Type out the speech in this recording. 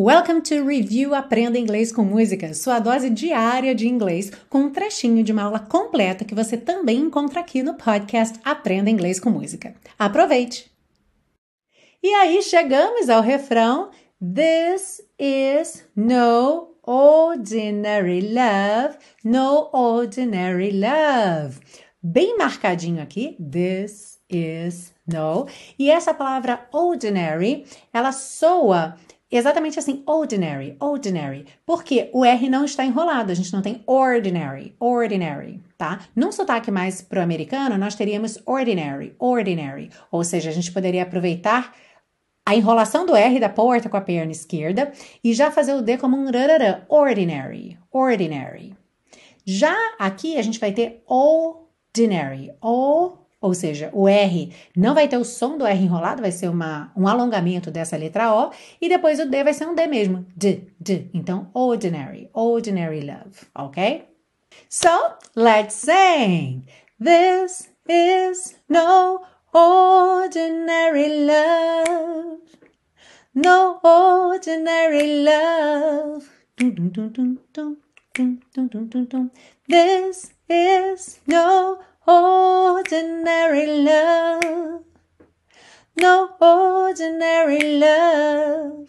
Welcome to Review Aprenda Inglês com Música, sua dose diária de inglês, com um trechinho de uma aula completa que você também encontra aqui no podcast Aprenda Inglês com Música. Aproveite! E aí chegamos ao refrão This is no ordinary love, no ordinary love. Bem marcadinho aqui, this is no. E essa palavra ordinary, ela soa Exatamente assim, ordinary, ordinary. Porque o R não está enrolado, a gente não tem ordinary, ordinary, tá? Num sotaque mais pro americano, nós teríamos ordinary, ordinary. Ou seja, a gente poderia aproveitar a enrolação do R da porta com a perna esquerda e já fazer o D como um rarará, ordinary, ordinary. Já aqui a gente vai ter ordinary, o ou seja, o R não vai ter o som do R enrolado, vai ser uma, um alongamento dessa letra O, e depois o D vai ser um D mesmo. D, D. Então, ordinary, ordinary love, ok? So, let's sing. This is no ordinary love. No ordinary love. This is no ordinary love. No ordinary love.